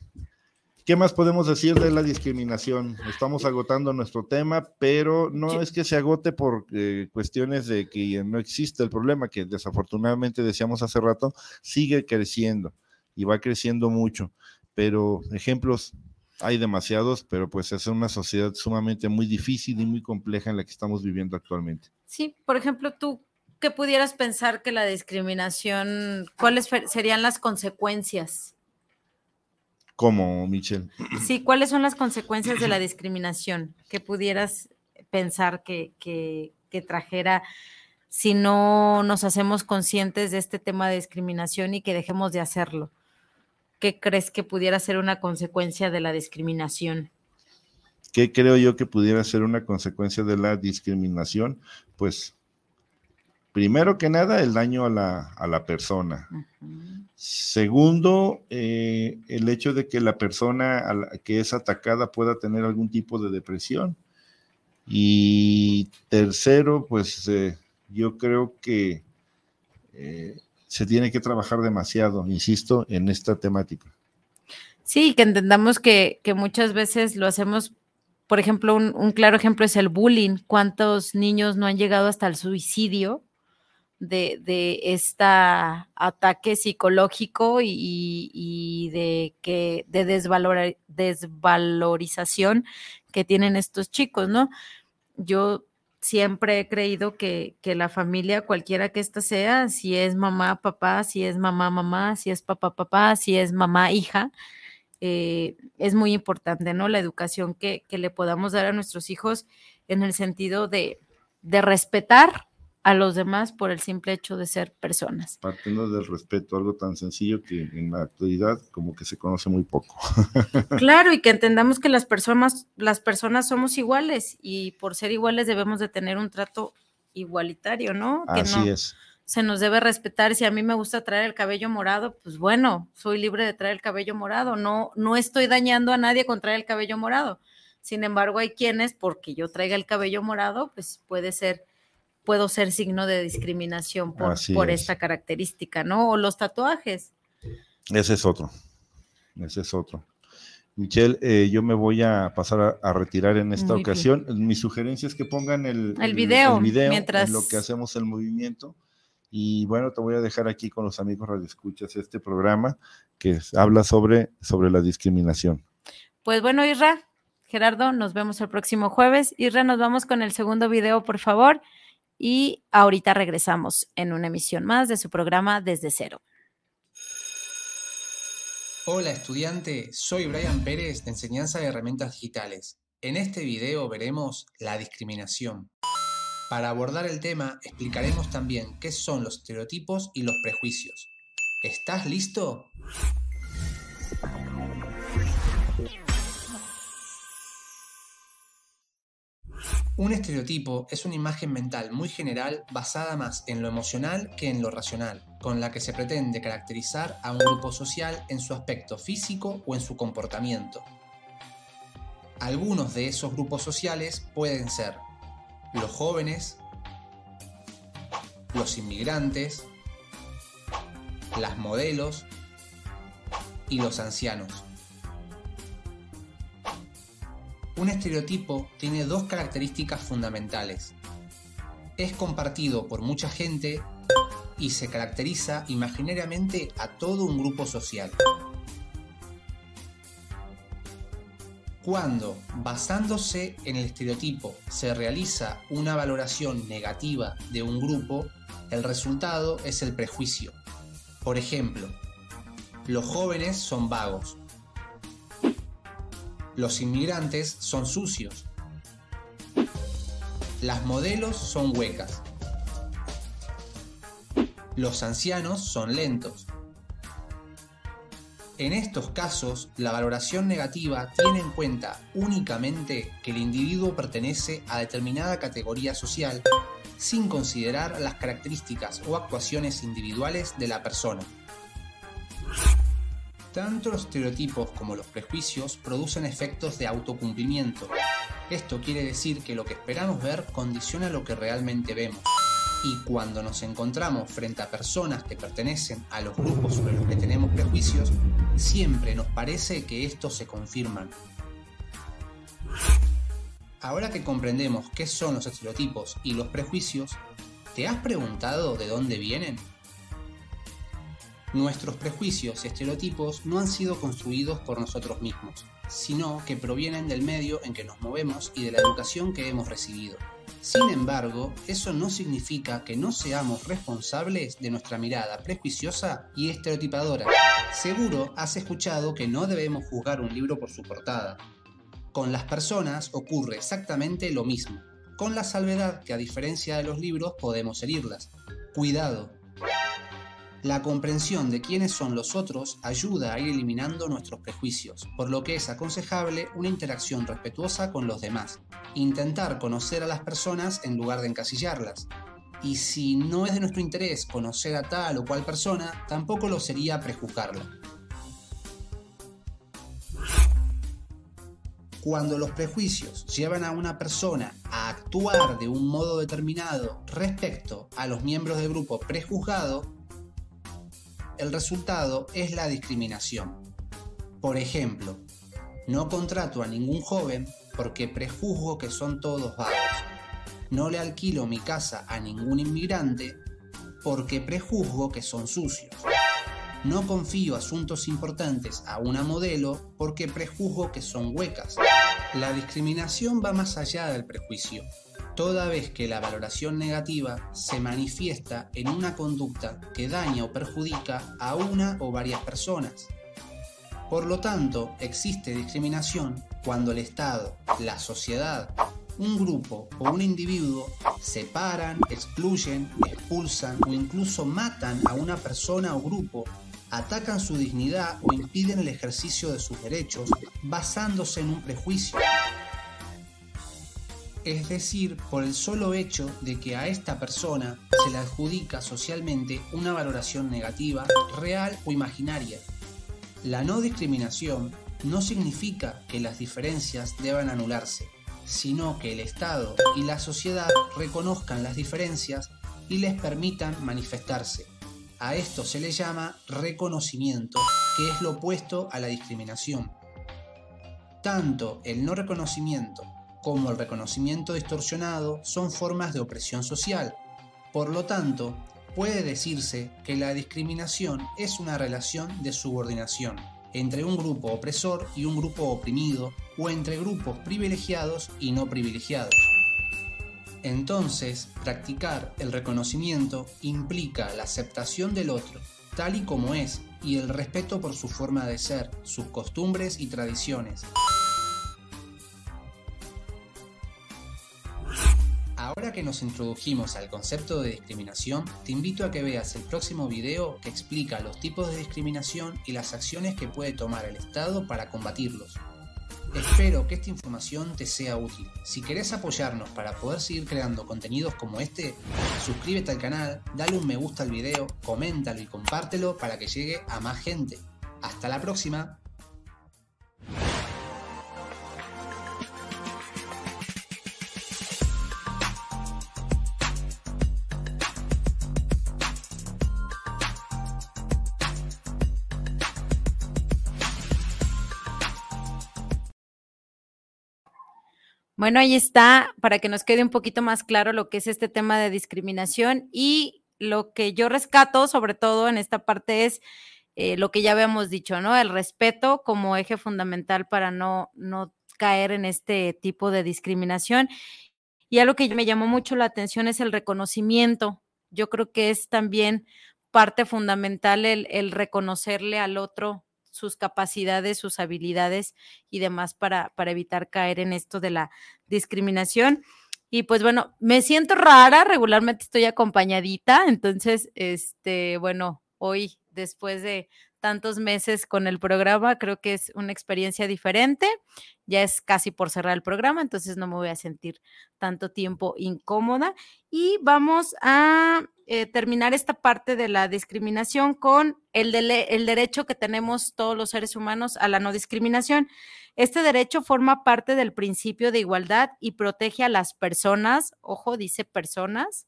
¿Qué más podemos decir de la discriminación? Estamos agotando nuestro tema, pero no Sí. es que se agote por eh, cuestiones de que no existe el problema, que desafortunadamente decíamos hace rato, sigue creciendo y va creciendo mucho. Pero ejemplos hay demasiados, pero pues es una sociedad sumamente muy difícil y muy compleja en la que estamos viviendo actualmente. Sí, por ejemplo, tú, ¿qué pudieras pensar que la discriminación, cuáles serían las consecuencias? ¿Cómo, Michelle? Sí, ¿cuáles son las consecuencias de la discriminación que pudieras pensar que, que, que trajera si no nos hacemos conscientes de este tema de discriminación y que dejemos de hacerlo? ¿Qué crees que pudiera ser una consecuencia de la discriminación? ¿Qué creo yo que pudiera ser una consecuencia de la discriminación? Pues, primero que nada, el daño a la, a la persona. Segundo, eh, el hecho de que la persona a la que es atacada pueda tener algún tipo de depresión. Y tercero, pues eh, yo creo que eh, se tiene que trabajar demasiado, insisto, en esta temática. Sí, que entendamos que, que muchas veces lo hacemos, por ejemplo, un, un, claro ejemplo es el bullying. ¿Cuántos niños no han llegado hasta el suicidio de, de este ataque psicológico y, y, de, que, de desvalor, desvalorización que tienen estos chicos, ¿no? Yo siempre he creído que, que, la familia, cualquiera que ésta sea, si es mamá, papá, si es mamá, mamá, si es papá, papá, si es mamá, hija, eh, es muy importante, ¿no? La educación que, que, le podamos dar a nuestros hijos en el sentido de, de respetar a los demás por el simple hecho de ser personas. Partiendo del respeto, algo tan sencillo que en la actualidad como que se conoce muy poco. claro, y que entendamos que las personas, las personas somos iguales y por ser iguales debemos de tener un trato igualitario, ¿no? Así que no, es. Se nos debe respetar. Si a mí me gusta traer el cabello morado, pues bueno, soy libre de traer el cabello morado. No, no estoy dañando a nadie con traer el cabello morado. Sin embargo, hay quienes, porque yo traiga el cabello morado, pues puede ser puedo ser signo de discriminación por, por esta característica, ¿no? O los tatuajes. Ese es otro. Ese es otro. Michelle, eh, yo me voy a pasar a, a retirar en esta Muy ocasión. Bien. Mi sugerencia es que pongan el, el video, el video mientras en lo que hacemos el movimiento. Y bueno, te voy a dejar aquí con los amigos radioescuchas este programa que habla sobre, sobre la discriminación. Pues bueno, Isra, Gerardo, nos vemos el próximo jueves. Isra, nos vamos con el segundo video, por favor. Y ahorita regresamos en una emisión más de su programa Desde Cero. Hola estudiante, soy Brian Pérez de Enseñanza de Herramientas Digitales. En este video veremos la discriminación. Para abordar el tema explicaremos también qué son los estereotipos y los prejuicios. ¿Estás listo? Un estereotipo es una imagen mental muy general basada más en lo emocional que en lo racional, con la que se pretende caracterizar a un grupo social en su aspecto físico o en su comportamiento. Algunos de esos grupos sociales pueden ser los jóvenes, los inmigrantes, las modelos y los ancianos. Un estereotipo tiene dos características fundamentales. Es compartido por mucha gente y se caracteriza imaginariamente a todo un grupo social. Cuando, basándose en el estereotipo, se realiza una valoración negativa de un grupo, el resultado es el prejuicio. Por ejemplo, los jóvenes son vagos, los inmigrantes son sucios. Las modelos son huecas. Los ancianos son lentos. En estos casos, la valoración negativa tiene en cuenta únicamente que el individuo pertenece a determinada categoría social sin considerar las características o actuaciones individuales de la persona. Tanto los estereotipos como los prejuicios producen efectos de autocumplimiento. Esto quiere decir que lo que esperamos ver condiciona lo que realmente vemos. Y cuando nos encontramos frente a personas que pertenecen a los grupos sobre los que tenemos prejuicios, siempre nos parece que estos se confirman. Ahora que comprendemos qué son los estereotipos y los prejuicios, ¿te has preguntado de dónde vienen? Nuestros prejuicios y estereotipos no han sido construidos por nosotros mismos, sino que provienen del medio en que nos movemos y de la educación que hemos recibido. Sin embargo, eso no significa que no seamos responsables de nuestra mirada prejuiciosa y estereotipadora. Seguro has escuchado que no debemos juzgar un libro por su portada. Con las personas ocurre exactamente lo mismo, con la salvedad que a diferencia de los libros podemos herirlas. Cuidado, la comprensión de quiénes son los otros ayuda a ir eliminando nuestros prejuicios, por lo que es aconsejable una interacción respetuosa con los demás. Intentar conocer a las personas en lugar de encasillarlas. Y si no es de nuestro interés conocer a tal o cual persona, tampoco lo sería prejuzgarla. Cuando los prejuicios llevan a una persona a actuar de un modo determinado respecto a los miembros del grupo prejuzgado, el resultado es la discriminación. Por ejemplo, no contrato a ningún joven porque prejuzgo que son todos vagos. No le alquilo mi casa a ningún inmigrante porque prejuzgo que son sucios. No confío asuntos importantes a una modelo porque prejuzgo que son huecas. La discriminación va más allá del prejuicio, toda vez que la valoración negativa se manifiesta en una conducta que daña o perjudica a una o varias personas. Por lo tanto, existe discriminación cuando el Estado, la sociedad, un grupo o un individuo separan, excluyen, expulsan o incluso matan a una persona o grupo, atacan su dignidad o impiden el ejercicio de sus derechos basándose en un prejuicio. Es decir, por el solo hecho de que a esta persona se le adjudica socialmente una valoración negativa, real o imaginaria. La no discriminación no significa que las diferencias deban anularse, sino que el Estado y la sociedad reconozcan las diferencias y les permitan manifestarse. A esto se le llama reconocimiento, que es lo opuesto a la discriminación. Tanto el no reconocimiento como el reconocimiento distorsionado son formas de opresión social. Por lo tanto, puede decirse que la discriminación es una relación de subordinación entre un grupo opresor y un grupo oprimido o entre grupos privilegiados y no privilegiados. Entonces, practicar el reconocimiento implica la aceptación del otro, tal y como es, y el respeto por su forma de ser, sus costumbres y tradiciones. Ahora que nos introdujimos al concepto de discriminación, te invito a que veas el próximo video que explica los tipos de discriminación y las acciones que puede tomar el Estado para combatirlos. Espero que esta información te sea útil. Si querés apoyarnos para poder seguir creando contenidos como este, suscríbete al canal, dale un me gusta al video, coméntalo y compártelo para que llegue a más gente. Hasta la próxima. Bueno, ahí está, para que nos quede un poquito más claro lo que es este tema de discriminación y lo que yo rescato sobre todo en esta parte es eh, lo que ya habíamos dicho, ¿no? El respeto como eje fundamental para no, no caer en este tipo de discriminación. Y algo que me llamó mucho la atención es el reconocimiento. Yo creo que es también parte fundamental el, el reconocerle al otro sus capacidades, sus habilidades y demás para, para evitar caer en esto de la discriminación. Y pues bueno, me siento rara, regularmente estoy acompañadita, entonces, este, bueno, hoy después de tantos meses con el programa, creo que es una experiencia diferente. Ya es casi por cerrar el programa, entonces no me voy a sentir tanto tiempo incómoda. Y vamos a eh, terminar esta parte de la discriminación con el, el derecho que tenemos todos los seres humanos a la no discriminación. Este derecho forma parte del principio de igualdad y protege a las personas, ojo, dice personas,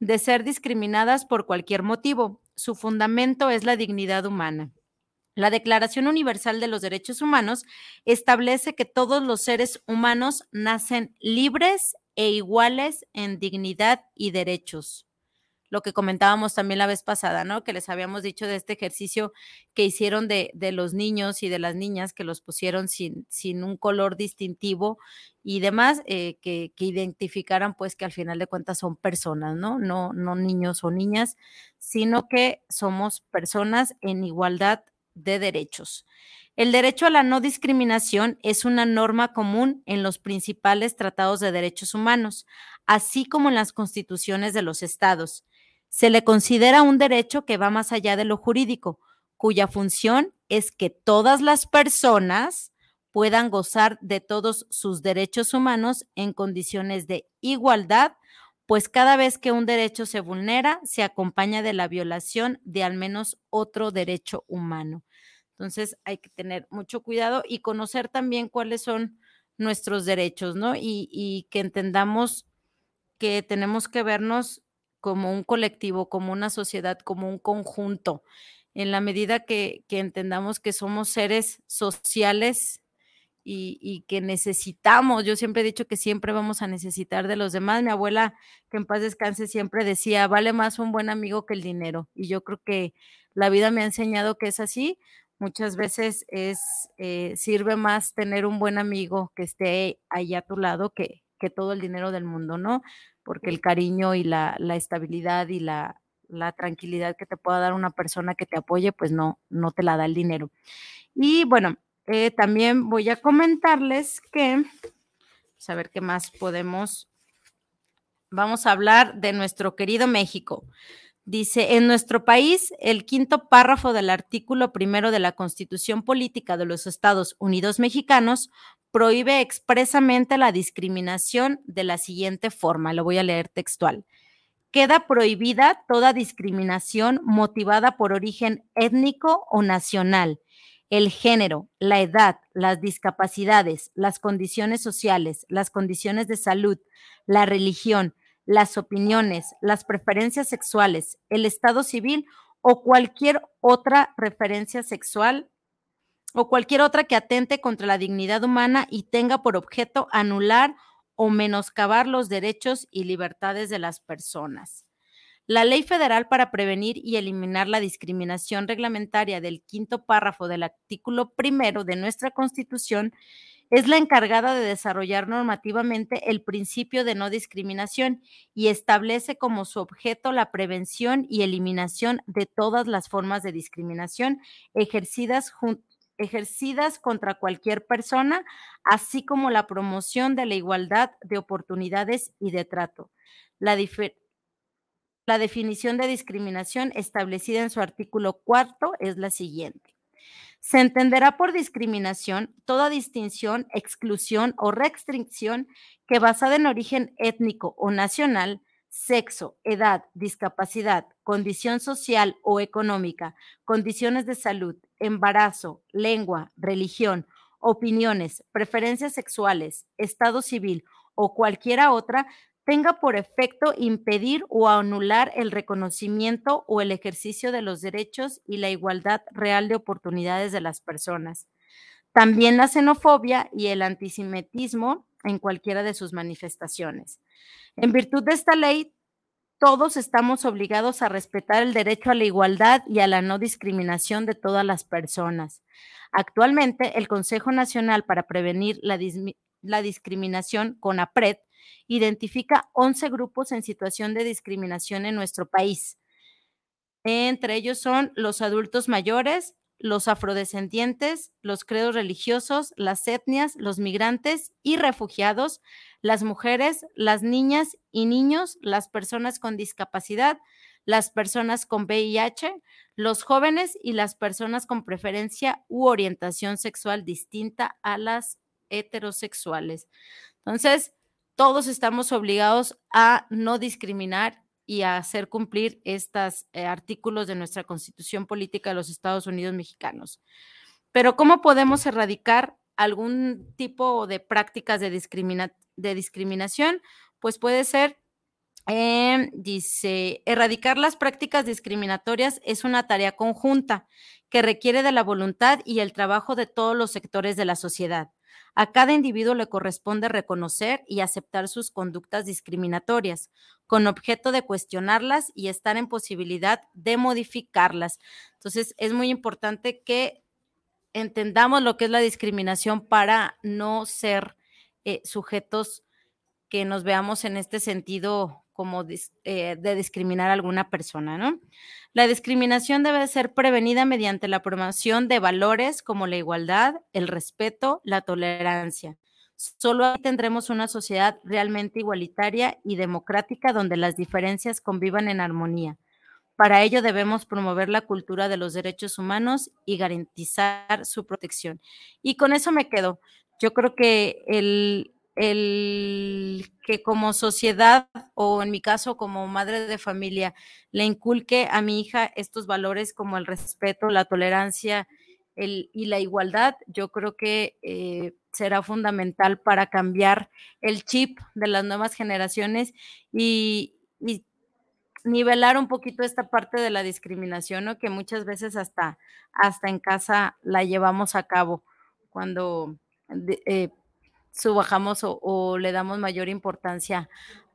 de ser discriminadas por cualquier motivo. Su fundamento es la dignidad humana. La Declaración Universal de los Derechos Humanos establece que todos los seres humanos nacen libres e iguales en dignidad y derechos lo que comentábamos también la vez pasada, ¿no? Que les habíamos dicho de este ejercicio que hicieron de, de los niños y de las niñas, que los pusieron sin, sin un color distintivo y demás, eh, que, que, identificaran pues que al final de cuentas son personas, ¿no? No, no niños o niñas, sino que somos personas en igualdad de derechos. El derecho a la no discriminación es una norma común en los principales tratados de derechos humanos, así como en las constituciones de los estados se le considera un derecho que va más allá de lo jurídico, cuya función es que todas las personas puedan gozar de todos sus derechos humanos en condiciones de igualdad, pues cada vez que un derecho se vulnera, se acompaña de la violación de al menos otro derecho humano. Entonces hay que tener mucho cuidado y conocer también cuáles son nuestros derechos, ¿no? Y, que entendamos que tenemos que vernos como un colectivo, como una sociedad, como un conjunto. en la medida que, entendamos que somos seres sociales y, que necesitamos, yo siempre he dicho que siempre vamos a necesitar de los demás. Mi abuela, que en paz descanse, siempre decía, vale más un buen amigo que el dinero. Y yo creo que la vida me ha enseñado que es así. Muchas veces es, eh, sirve más tener un buen amigo que esté ahí a tu lado que, que todo el dinero del mundo, ¿no? Porque el cariño y la, la estabilidad y la, la tranquilidad que te pueda dar una persona que te apoye, pues no, no te la da el dinero. Y bueno, eh, también voy a comentarles que, pues, a ver qué más podemos, vamos a hablar de nuestro querido México. Dice, en nuestro país, el quinto párrafo del artículo primero de la Constitución Política de los Estados Unidos Mexicanos prohíbe expresamente la discriminación de la siguiente forma. Lo voy a leer textual. Queda prohibida toda discriminación motivada por origen étnico o nacional el género, la edad, las discapacidades, las condiciones sociales, las condiciones de salud, la religión, las opiniones, las preferencias sexuales, el estado civil o cualquier otra referencia sexual o cualquier otra que atente contra la dignidad humana y tenga por objeto anular o menoscabar los derechos y libertades de las personas. La Ley Federal para Prevenir y Eliminar la Discriminación Reglamentaria del quinto párrafo del artículo primero de nuestra Constitución es la encargada de desarrollar normativamente el principio de no discriminación y establece como su objeto la prevención y eliminación de todas las formas de discriminación ejercidas, ejercidas contra cualquier persona, así como la promoción de la igualdad de oportunidades y de trato. La, definición de discriminación establecida en su artículo cuarto es la siguiente. Se entenderá por discriminación toda distinción, exclusión o restricción que basada en origen étnico o nacional, sexo, edad, discapacidad, condición social o económica, condiciones de salud, embarazo, lengua, religión, opiniones, preferencias sexuales, estado civil o cualquiera otra tenga por efecto impedir o anular el reconocimiento o el ejercicio de los derechos y la igualdad real de oportunidades de las personas. También la xenofobia y el antisemitismo en cualquiera de sus manifestaciones. En virtud de esta ley, todos estamos obligados a respetar el derecho a la igualdad y a la no discriminación de todas las personas. Actualmente, el Consejo Nacional para Prevenir la, la Discriminación, identifica 11 grupos en situación de discriminación en nuestro país. Entre ellos son los adultos mayores, los afrodescendientes, los credos religiosos, las etnias, los migrantes y refugiados, las mujeres, las niñas y niños, las personas con discapacidad, las personas con VIH, los jóvenes y las personas con preferencia u orientación sexual distinta a las heterosexuales. Entonces, todos estamos obligados a no discriminar y a hacer cumplir estos eh, artículos de nuestra Constitución Política de los Estados Unidos Mexicanos. Pero ¿cómo podemos erradicar algún tipo de prácticas de, discriminación? Pues puede ser, em, dice, erradicar las prácticas discriminatorias es una tarea conjunta que requiere de la voluntad y el trabajo de todos los sectores de la sociedad. A cada individuo le corresponde reconocer y aceptar sus conductas discriminatorias, con objeto de cuestionarlas y estar en posibilidad de modificarlas. Entonces, es muy importante que entendamos lo que es la discriminación para no ser eh, sujetos que nos veamos en este sentido como eh, de discriminar a alguna persona, ¿no? La discriminación debe ser prevenida mediante la promoción de valores como la igualdad, el respeto, la tolerancia. Solo ahí tendremos una sociedad realmente igualitaria y democrática donde las diferencias convivan en armonía. Para ello debemos promover la cultura de los derechos humanos y garantizar su protección. Y con eso me quedo. Yo creo que el, el que como sociedad o en mi caso como madre de familia le inculque a mi hija estos valores como el respeto, la tolerancia y la igualdad, yo creo que eh, será fundamental para cambiar el chip de las nuevas generaciones y, nivelar un poquito esta parte de la discriminación, ¿no? Que muchas veces hasta, hasta en casa la llevamos a cabo cuando eh, subajamos o, le damos mayor importancia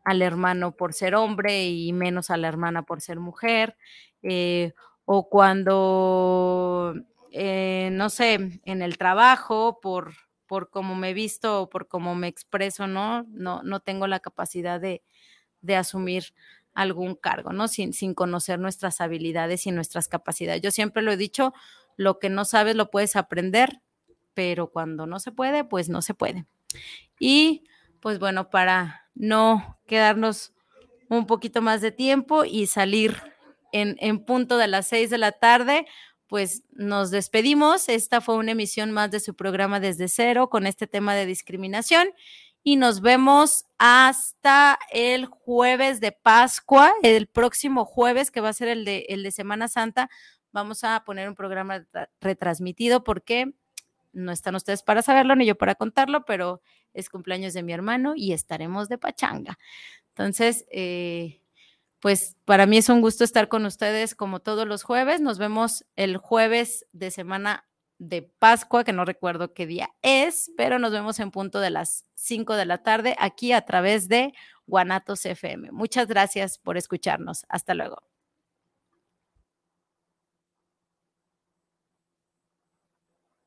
al hermano por ser hombre y menos a la hermana por ser mujer, eh, o cuando, eh, no sé, en el trabajo, por, por cómo me visto o por cómo me expreso, ¿no? No, no tengo la capacidad de, de asumir algún cargo, ¿no? Sin, sin conocer nuestras habilidades y nuestras capacidades. Yo siempre lo he dicho, lo que no sabes lo puedes aprender, pero cuando no se puede, pues no se puede. Y pues bueno, para no quedarnos un poquito más de tiempo y salir en, en punto de las seis de la tarde, pues nos despedimos. Esta fue una emisión más de su programa desde cero con este tema de discriminación y nos vemos hasta el jueves de Pascua, el próximo jueves que va a ser el de, el de Semana Santa. Vamos a poner un programa retransmitido porque no están ustedes para saberlo ni yo para contarlo, pero es cumpleaños de mi hermano y estaremos de pachanga. Entonces, eh, pues para mí es un gusto estar con ustedes como todos los jueves. Nos vemos el jueves de semana de Pascua, que no recuerdo qué día es, pero nos vemos en punto de las 5 de la tarde aquí a través de Guanatos FM. Muchas gracias por escucharnos. Hasta luego.